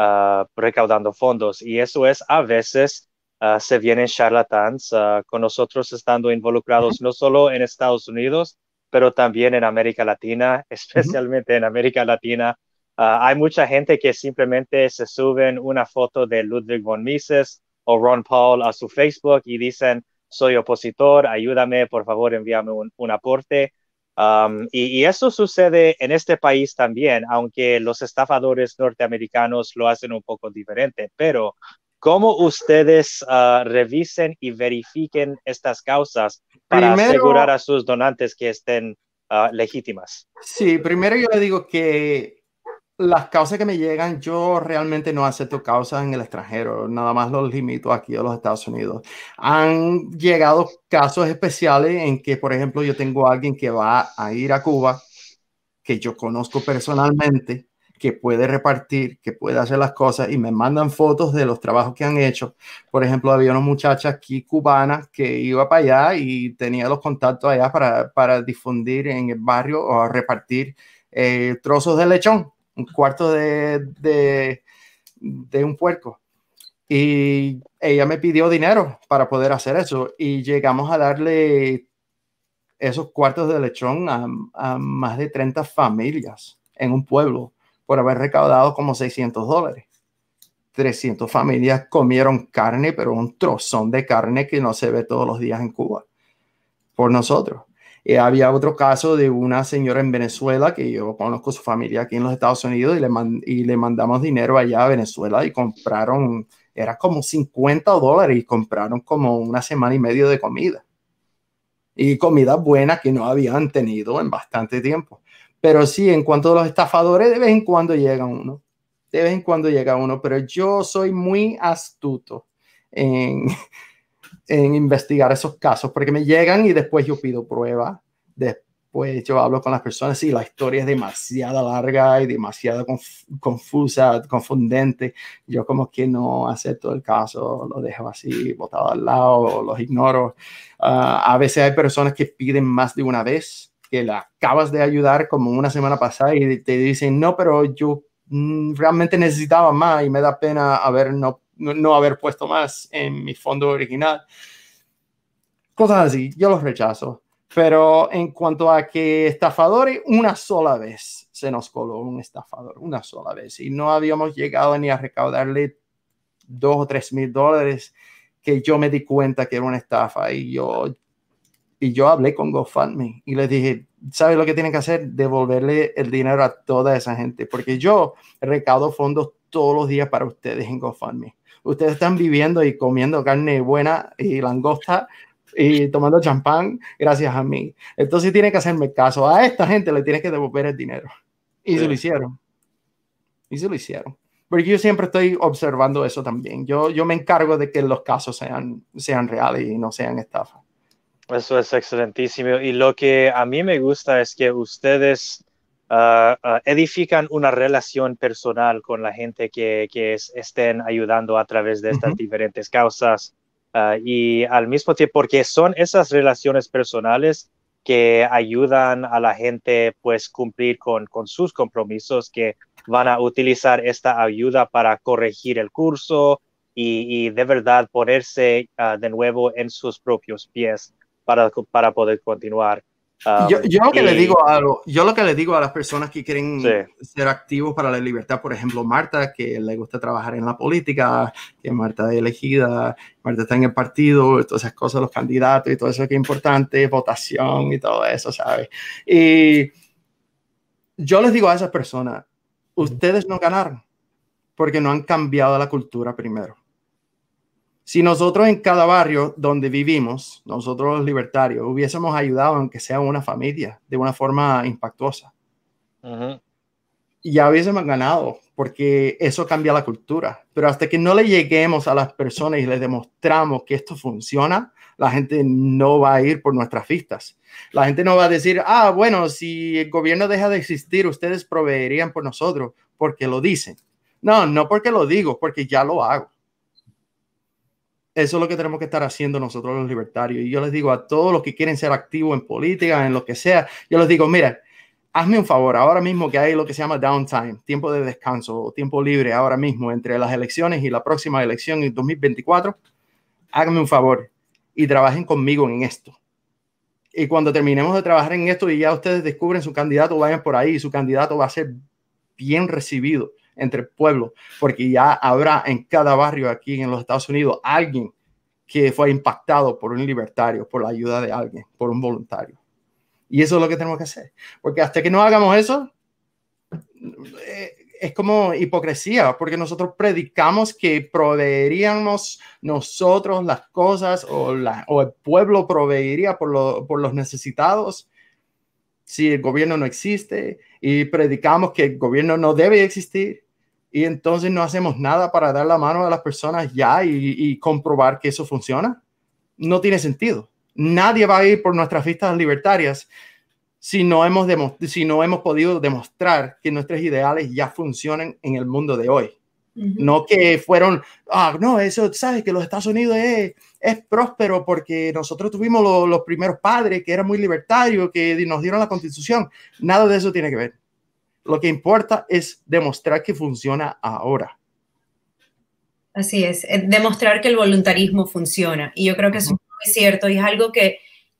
Ah, recaudando fondos. Y eso es a veces uh, se vienen charlatans uh, con nosotros estando involucrados no solo en Estados Unidos, pero también en América Latina, especialmente en América Latina. Ah, hay mucha gente que simplemente se suben una foto de Ludwig von Mises o Ron Paul a su Facebook y dicen, soy opositor, ayúdame, por favor, envíame un, aporte. Um, y, eso sucede en este país también, aunque los estafadores norteamericanos lo hacen un poco diferente. Pero, ¿cómo ustedes uh, revisen y verifiquen estas causas para asegurar a sus donantes que estén uh, legítimas? Sí, primero yo le digo que las causas que me llegan, yo realmente no acepto causas en el extranjero, nada más los limito aquí a los Estados Unidos. Han llegado casos especiales en que, por ejemplo, yo tengo a alguien que va a ir a Cuba, que yo conozco personalmente, que puede repartir, que puede hacer las cosas y me mandan fotos de los trabajos que han hecho. Por ejemplo, había una muchacha aquí cubana que iba para allá y tenía los contactos allá para, para difundir en el barrio o repartir eh, trozos de lechón un cuarto de, de, un puerco. Y ella me pidió dinero para poder hacer eso y llegamos a darle esos cuartos de lechón a, más de 30 familias en un pueblo por haber recaudado como 600 dólares. 300 familias comieron carne, pero un trozón de carne que no se ve todos los días en Cuba por nosotros. Eh, había otro caso de una señora en Venezuela que yo conozco su familia aquí en los Estados Unidos y le, y le mandamos dinero allá a Venezuela y compraron, era como 50 dólares y compraron como una semana y medio de comida. Y comida buena que no habían tenido en bastante tiempo. Pero sí, en cuanto a los estafadores, de vez en cuando llega uno. De vez en cuando llega uno, pero yo soy muy astuto en, en investigar esos casos, porque me llegan y después yo pido prueba, después yo hablo con las personas y la historia es demasiado larga y demasiado confusa, confundente. Yo como que no acepto el caso, lo dejo así botado al lado, los ignoro. Ah, a veces hay personas que piden más de una vez, que la acabas de ayudar como una semana pasada y te dicen, no, pero yo mm, realmente necesitaba más y me da pena haber no no, haber puesto más en mi fondo original. Cosas así, yo los rechazo. Pero en cuanto a que estafadores, una sola vez se nos coló un estafador, una sola vez. Y no habíamos llegado ni a recaudarle dos o tres mil dólares que yo me di cuenta que era una estafa. Y yo, y yo hablé con GoFundMe y les dije, ¿sabes lo que tienen que hacer? Devolverle el dinero a toda esa gente. Porque yo recaudo fondos todos los días para ustedes en GoFundMe ustedes están viviendo y comiendo carne buena y langosta y tomando champán gracias a mí. Entonces tiene que hacerme caso. A esta gente le tiene que devolver el dinero. Y se lo hicieron. Y se lo hicieron. Porque yo siempre estoy observando eso también. Yo, yo me encargo de que los casos sean, sean reales y no sean estafas. Eso es excelentísimo. Y lo que a mí me gusta es que ustedes Ah, ah, edifican una relación personal con la gente que, que estén ayudando a través de estas diferentes causas ah, y al mismo tiempo porque son esas relaciones personales que ayudan a la gente pues cumplir con, con sus compromisos que van a utilizar esta ayuda para corregir el curso y, y de verdad ponerse de nuevo en sus propios pies para, para poder continuar um, yo, lo que le digo a yo lo que le digo a las personas que quieren ser activos para la libertad, por ejemplo, Marta, que le gusta trabajar en la política, que Marta es elegida, Marta está en el partido, todas esas cosas, los candidatos y todo eso que es importante, votación y todo eso, ¿sabes? Y yo les digo a esas personas, ustedes no ganaron porque no han cambiado la cultura primero. Si nosotros en cada barrio donde vivimos, nosotros los libertarios, hubiésemos ayudado, aunque sea una familia, de una forma impactuosa, ya hubiésemos ganado, porque eso cambia la cultura. Pero hasta que no le lleguemos a las personas y les demostramos que esto funciona, la gente no va a ir por nuestras vistas. La gente no va a decir, ah, bueno, si el gobierno deja de existir, ustedes proveerían por nosotros, porque lo dicen. No, no porque lo digo, porque ya lo hago. Eso es lo que tenemos que estar haciendo nosotros los libertarios. Y yo les digo a todos los que quieren ser activos en política, en lo que sea, yo les digo, mira, hazme un favor, ahora mismo que hay lo que se llama downtime, tiempo de descanso, tiempo libre ahora mismo entre las elecciones y la próxima elección en 2024, háganme un favor y trabajen conmigo en esto. Y cuando terminemos de trabajar en esto y ya ustedes descubren su candidato, vayan por ahí, su candidato va a ser bien recibido entre el pueblo, porque ya habrá en cada barrio aquí en los Estados Unidos alguien que fue impactado por un libertario, por la ayuda de alguien, por un voluntario. Y eso es lo que tenemos que hacer, porque hasta que no hagamos eso, eh, es como hipocresía, porque nosotros predicamos que proveeríamos nosotros las cosas o, la, o el pueblo proveería por, por los necesitados si el gobierno no existe y predicamos que el gobierno no debe existir y entonces no hacemos nada para dar la mano a las personas ya y, comprobar que eso funciona, no tiene sentido. Nadie va a ir por nuestras fiestas libertarias si no hemos, si no hemos podido demostrar que nuestros ideales ya funcionan en el mundo de hoy. No que fueron, ah, no, eso, sabes que los Estados Unidos es, es próspero porque nosotros tuvimos los primeros padres que eran muy libertarios, que nos dieron la constitución. Nada de eso tiene que ver. Lo que importa es demostrar que funciona ahora. Así es, eh, demostrar que el voluntarismo funciona. Y yo creo que eso es cierto y es algo que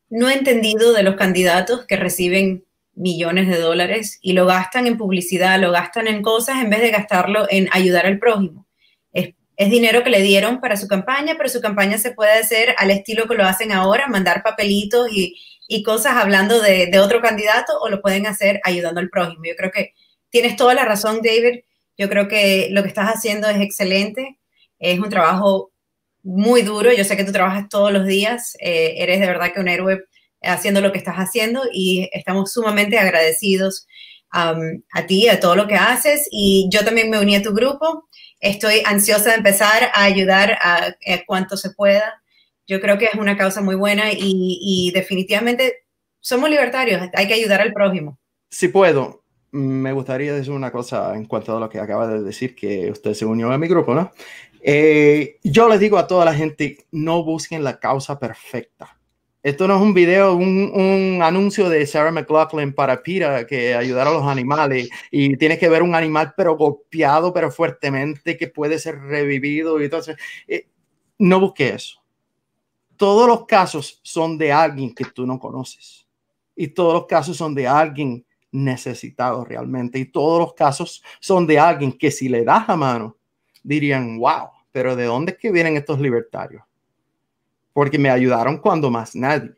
no he entendido de los candidatos que reciben millones de dólares y lo gastan en publicidad, lo gastan en cosas en vez de gastarlo en ayudar al prójimo. Es, es, dinero que le dieron para su campaña, pero su campaña se puede hacer al estilo que lo hacen ahora, mandar papelitos y, y cosas hablando de, de, otro candidato o lo pueden hacer ayudando al prójimo. Yo creo que tienes toda la razón, David. Yo creo que lo que estás haciendo es excelente. Es un trabajo muy duro. Yo sé que tú trabajas todos los días. Eh, eres de verdad que un héroe haciendo lo que estás haciendo y estamos sumamente agradecidos um, a ti, a todo lo que haces. Y yo también me uní a tu grupo. Estoy ansiosa de empezar a ayudar a, cuanto se pueda yo creo que es una causa muy buena y, definitivamente somos libertarios, hay que ayudar al prójimo. Si puedo, me gustaría decir una cosa en cuanto a lo que acaba de decir, que usted se unió a mi grupo, ¿no? Eh, yo les digo a toda la gente, no busquen la causa perfecta. Esto no es un video, un, un, anuncio de Sarah McLaughlin para Pira que ayudar a los animales y tienes que ver un animal pero golpeado pero fuertemente que puede ser revivido y entonces eh, no busque eso todos los casos son de alguien que tú no conoces. Y todos los casos son de alguien necesitado realmente. Y todos los casos son de alguien que si le das la mano, dirían, wow, pero ¿de dónde es que vienen estos libertarios? Porque me ayudaron cuando más nadie.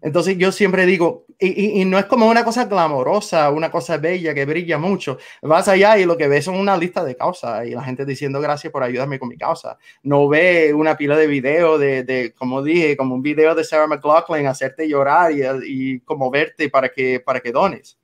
Entonces yo siempre digo, y, no es como una cosa glamorosa, una cosa bella que brilla mucho. Vas allá y lo que ves son una lista de causas y la gente diciendo gracias por ayudarme con mi causa. No ve una pila de video de, de como dije, como un video de Sarah McLaughlin, hacerte llorar y, y como verte para que, para que dones.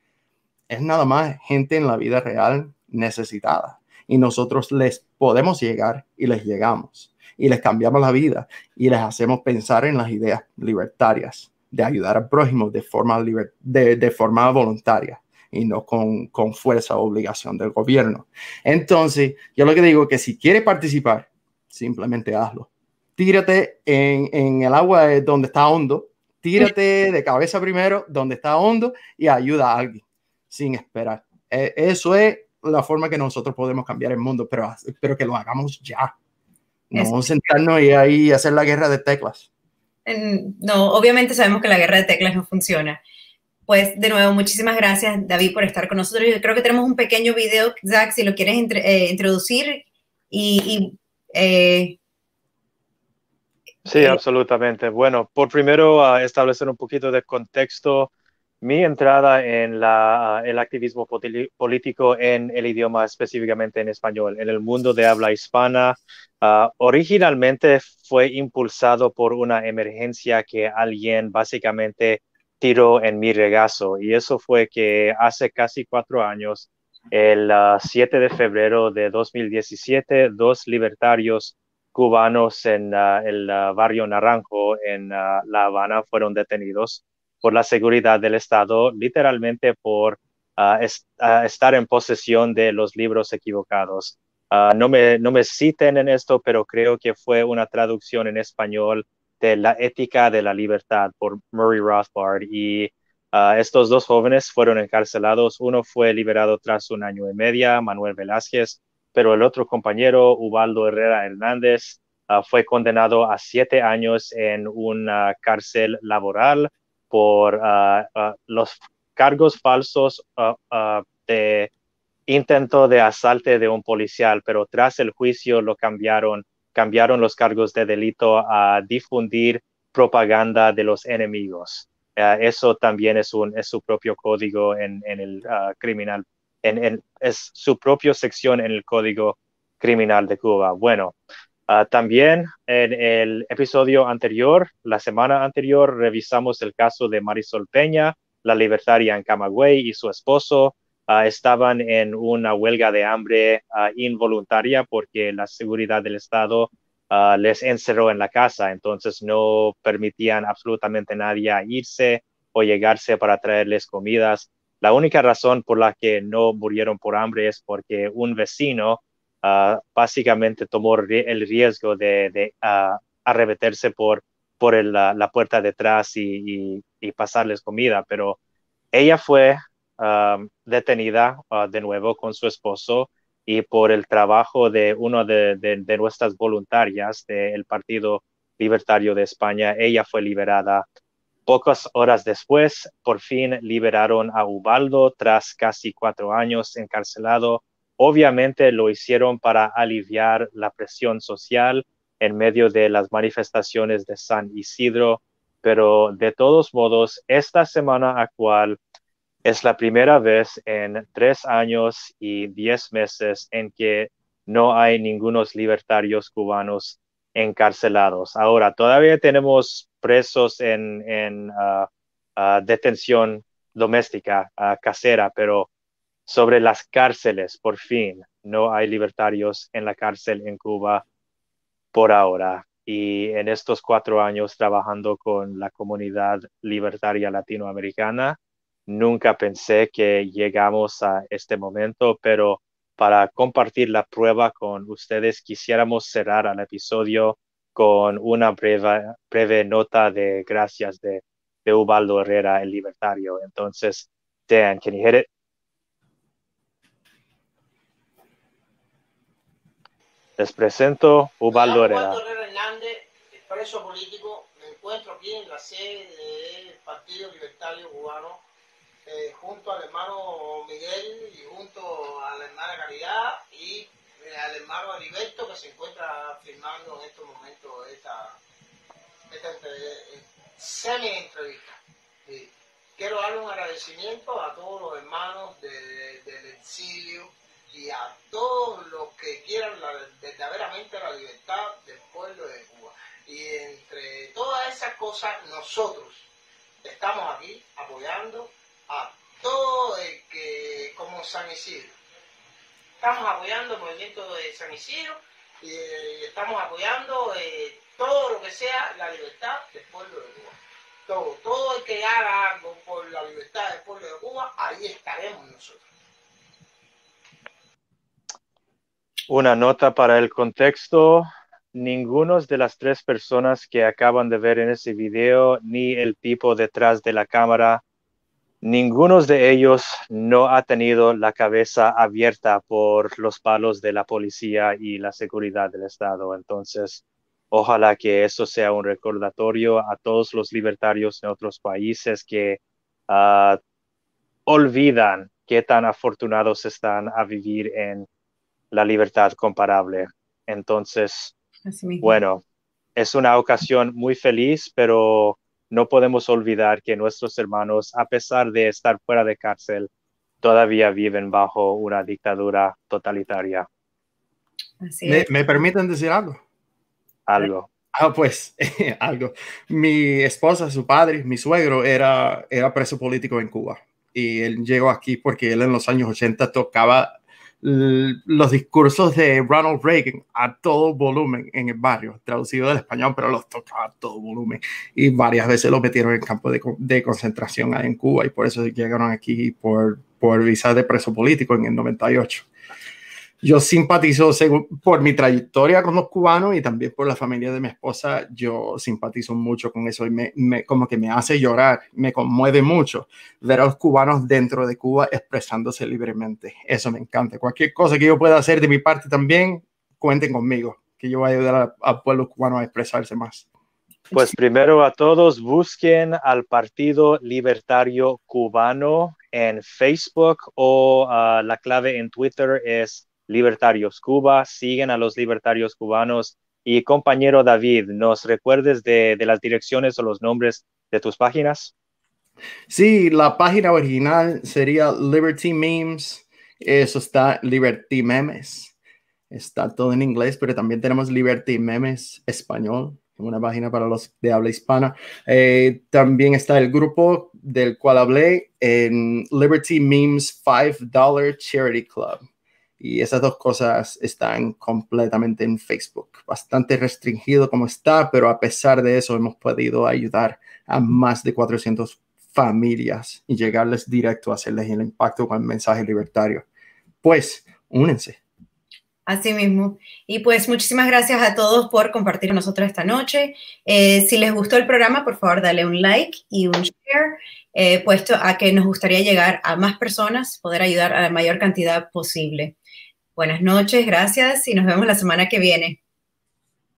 Es nada más gente en la vida real necesitada y nosotros les podemos llegar y les llegamos y les cambiamos la vida y les hacemos pensar en las ideas libertarias de ayudar al prójimo de forma, de, de forma voluntaria y no con, con, fuerza o obligación del gobierno. Entonces, yo lo que digo es que si quieres participar, simplemente hazlo. Tírate en, en el agua donde está hondo, tírate de cabeza primero donde está hondo y ayuda a alguien sin esperar. E, eso es la forma que nosotros podemos cambiar el mundo, pero, pero que lo hagamos ya. No sentarnos y ahí hacer la guerra de teclas no, obviamente sabemos que la guerra de teclas no funciona. Pues de nuevo, muchísimas gracias David por estar con nosotros. Yo creo que tenemos un pequeño video, Zach, si lo quieres eh, introducir y... Eh, sí, eh, absolutamente. Bueno, por primero establecer un poquito de contexto, mi entrada en el activismo político en el idioma específicamente en español, en el mundo de habla hispana, Ah, originalmente fue impulsado por una emergencia que alguien básicamente tiró en mi regazo y eso fue que hace casi cuatro años, el 7 ah, de febrero de 2017, dos libertarios cubanos en ah, el barrio Naranjo en La Habana fueron detenidos por la seguridad del Estado, literalmente por estar en posesión de los libros equivocados. Ah, no, me, no me citen en esto, pero creo que fue una traducción en español de La ética de la libertad por Murray Rothbard. Y estos dos jóvenes fueron encarcelados. Uno fue liberado tras un año y medio, Manuel Velázquez, pero el otro compañero, Ubaldo Herrera Hernández, fue condenado a siete años en una cárcel laboral por los cargos falsos de intento de asalto de un policial, pero tras el juicio lo cambiaron, cambiaron los cargos de delito a difundir propaganda de los enemigos. Eso también es, un, su propio código en, el ah, criminal, es su propia sección en el código criminal de Cuba. Bueno, ah, también en el episodio anterior, la semana anterior, revisamos el caso de Marisol Peña, la libertaria en Camagüey y su esposo. Ah, estaban en una huelga de hambre involuntaria porque la seguridad del Estado Ah, les encerró en la casa, entonces no permitían absolutamente a nadie irse o llegarse para traerles comidas. La única razón por la que no murieron por hambre es porque un vecino ah, básicamente tomó el riesgo de, de uh, arremeterse por, la, puerta detrás y, y, pasarles comida, pero ella fue detenida de nuevo con su esposo y por el trabajo de una de, nuestras voluntarias del Partido Libertario de España, ella fue liberada. Pocas horas después, por fin liberaron a Ubaldo tras casi cuatro años encarcelado. Obviamente lo hicieron para aliviar la presión social en medio de las manifestaciones de San Isidro, pero de todos modos, esta semana actual es la primera vez en tres años y diez meses en que no hay ningunos libertarios cubanos encarcelados. Ahora, todavía tenemos presos en, ah, ah, detención doméstica, ah, casera, pero sobre las cárceles, por fin, no hay libertarios en la cárcel en Cuba por ahora. Y en estos cuatro años trabajando con la comunidad libertaria latinoamericana, Nunca pensé que llegamos a este momento, pero para compartir la prueba con ustedes, quisiéramos cerrar el episodio con una breve, breve nota de gracias de, Ubaldo Herrera, el libertario. Entonces, Dan, can you hit it? Les presento Ubaldo Herrera. Hernández, preso político. Me encuentro aquí en la sede del Partido Libertario Cubano eh, junto al hermano Miguel y junto a la hermana Caridad y eh, al hermano Heriberto que se encuentra firmando en estos momentos esta, esta semi-entrevista. Quiero darle un agradecimiento a todos los hermanos del exilio y a todos los que quieran verdaderamente la libertad del pueblo de Cuba. Y entre todas esas cosas, nosotros estamos aquí apoyando a todo el que, como San Isidro. Estamos apoyando el movimiento de San Isidro y eh, estamos apoyando eh, todo lo que sea la libertad del pueblo de Cuba. Todo, todo el que haga algo por la libertad del pueblo de Cuba, ahí estaremos nosotros. Una nota para el contexto. Ninguno de las tres personas que acaban de ver en ese video, ni el tipo detrás de la cámara, Ninguno de ellos no ha tenido la cabeza abierta por los palos de la policía y la seguridad del Estado. Entonces, ojalá que eso sea un recordatorio a todos los libertarios en otros países que ah, olvidan qué tan afortunados están a vivir en la libertad comparable. Entonces, bueno, es una ocasión muy feliz, pero no podemos olvidar que nuestros hermanos, a pesar de estar fuera de cárcel, todavía viven bajo una dictadura totalitaria. ¿Me, permiten decir algo? Algo. Ah, pues, algo. Mi esposa, su padre, mi suegro, era, era preso político en Cuba. Y él llegó aquí porque él en los años 80 tocaba los discursos de Ronald Reagan a todo volumen en el barrio, traducido del español, pero los tocaba a todo volumen. Y varias veces lo metieron en campo de, de concentración en Cuba y por eso llegaron aquí por, por visa de preso político en el 98 yo simpatizo por mi trayectoria con los cubanos y también por la familia de mi esposa. Yo simpatizo mucho con eso y me, como que me hace llorar, me conmueve mucho ver a los cubanos dentro de Cuba expresándose libremente. Eso me encanta. Cualquier cosa que yo pueda hacer de mi parte también, cuenten conmigo, que yo voy a ayudar al pueblo cubano a expresarse más. Pues primero a todos, busquen al Partido Libertario Cubano en Facebook o ah, la clave en Twitter es Libertarios Cuba. Siguen a los libertarios cubanos. Y compañero David, ¿nos recuerdes de, las direcciones o los nombres de tus páginas? Sí, la página original sería Liberty Memes. Eso está Liberty Memes. Está todo en inglés, pero también tenemos Liberty Memes español, una página para los de habla hispana. Eh, también está el grupo del cual hablé en Liberty Memes $5 Charity Club. Y esas dos cosas están completamente en Facebook. Bastante restringido como está, pero a pesar de eso hemos podido ayudar a más de 400 familias y llegarles directo a hacerles el impacto con el mensaje libertario. Pues, únense. Así mismo. Y pues muchísimas gracias a todos por compartir con nosotros esta noche. Eh, si les gustó el programa, por favor, dale un like y un share, eh, puesto a que nos gustaría llegar a más personas, poder ayudar a la mayor cantidad posible. Buenas noches, gracias y nos vemos la semana que viene.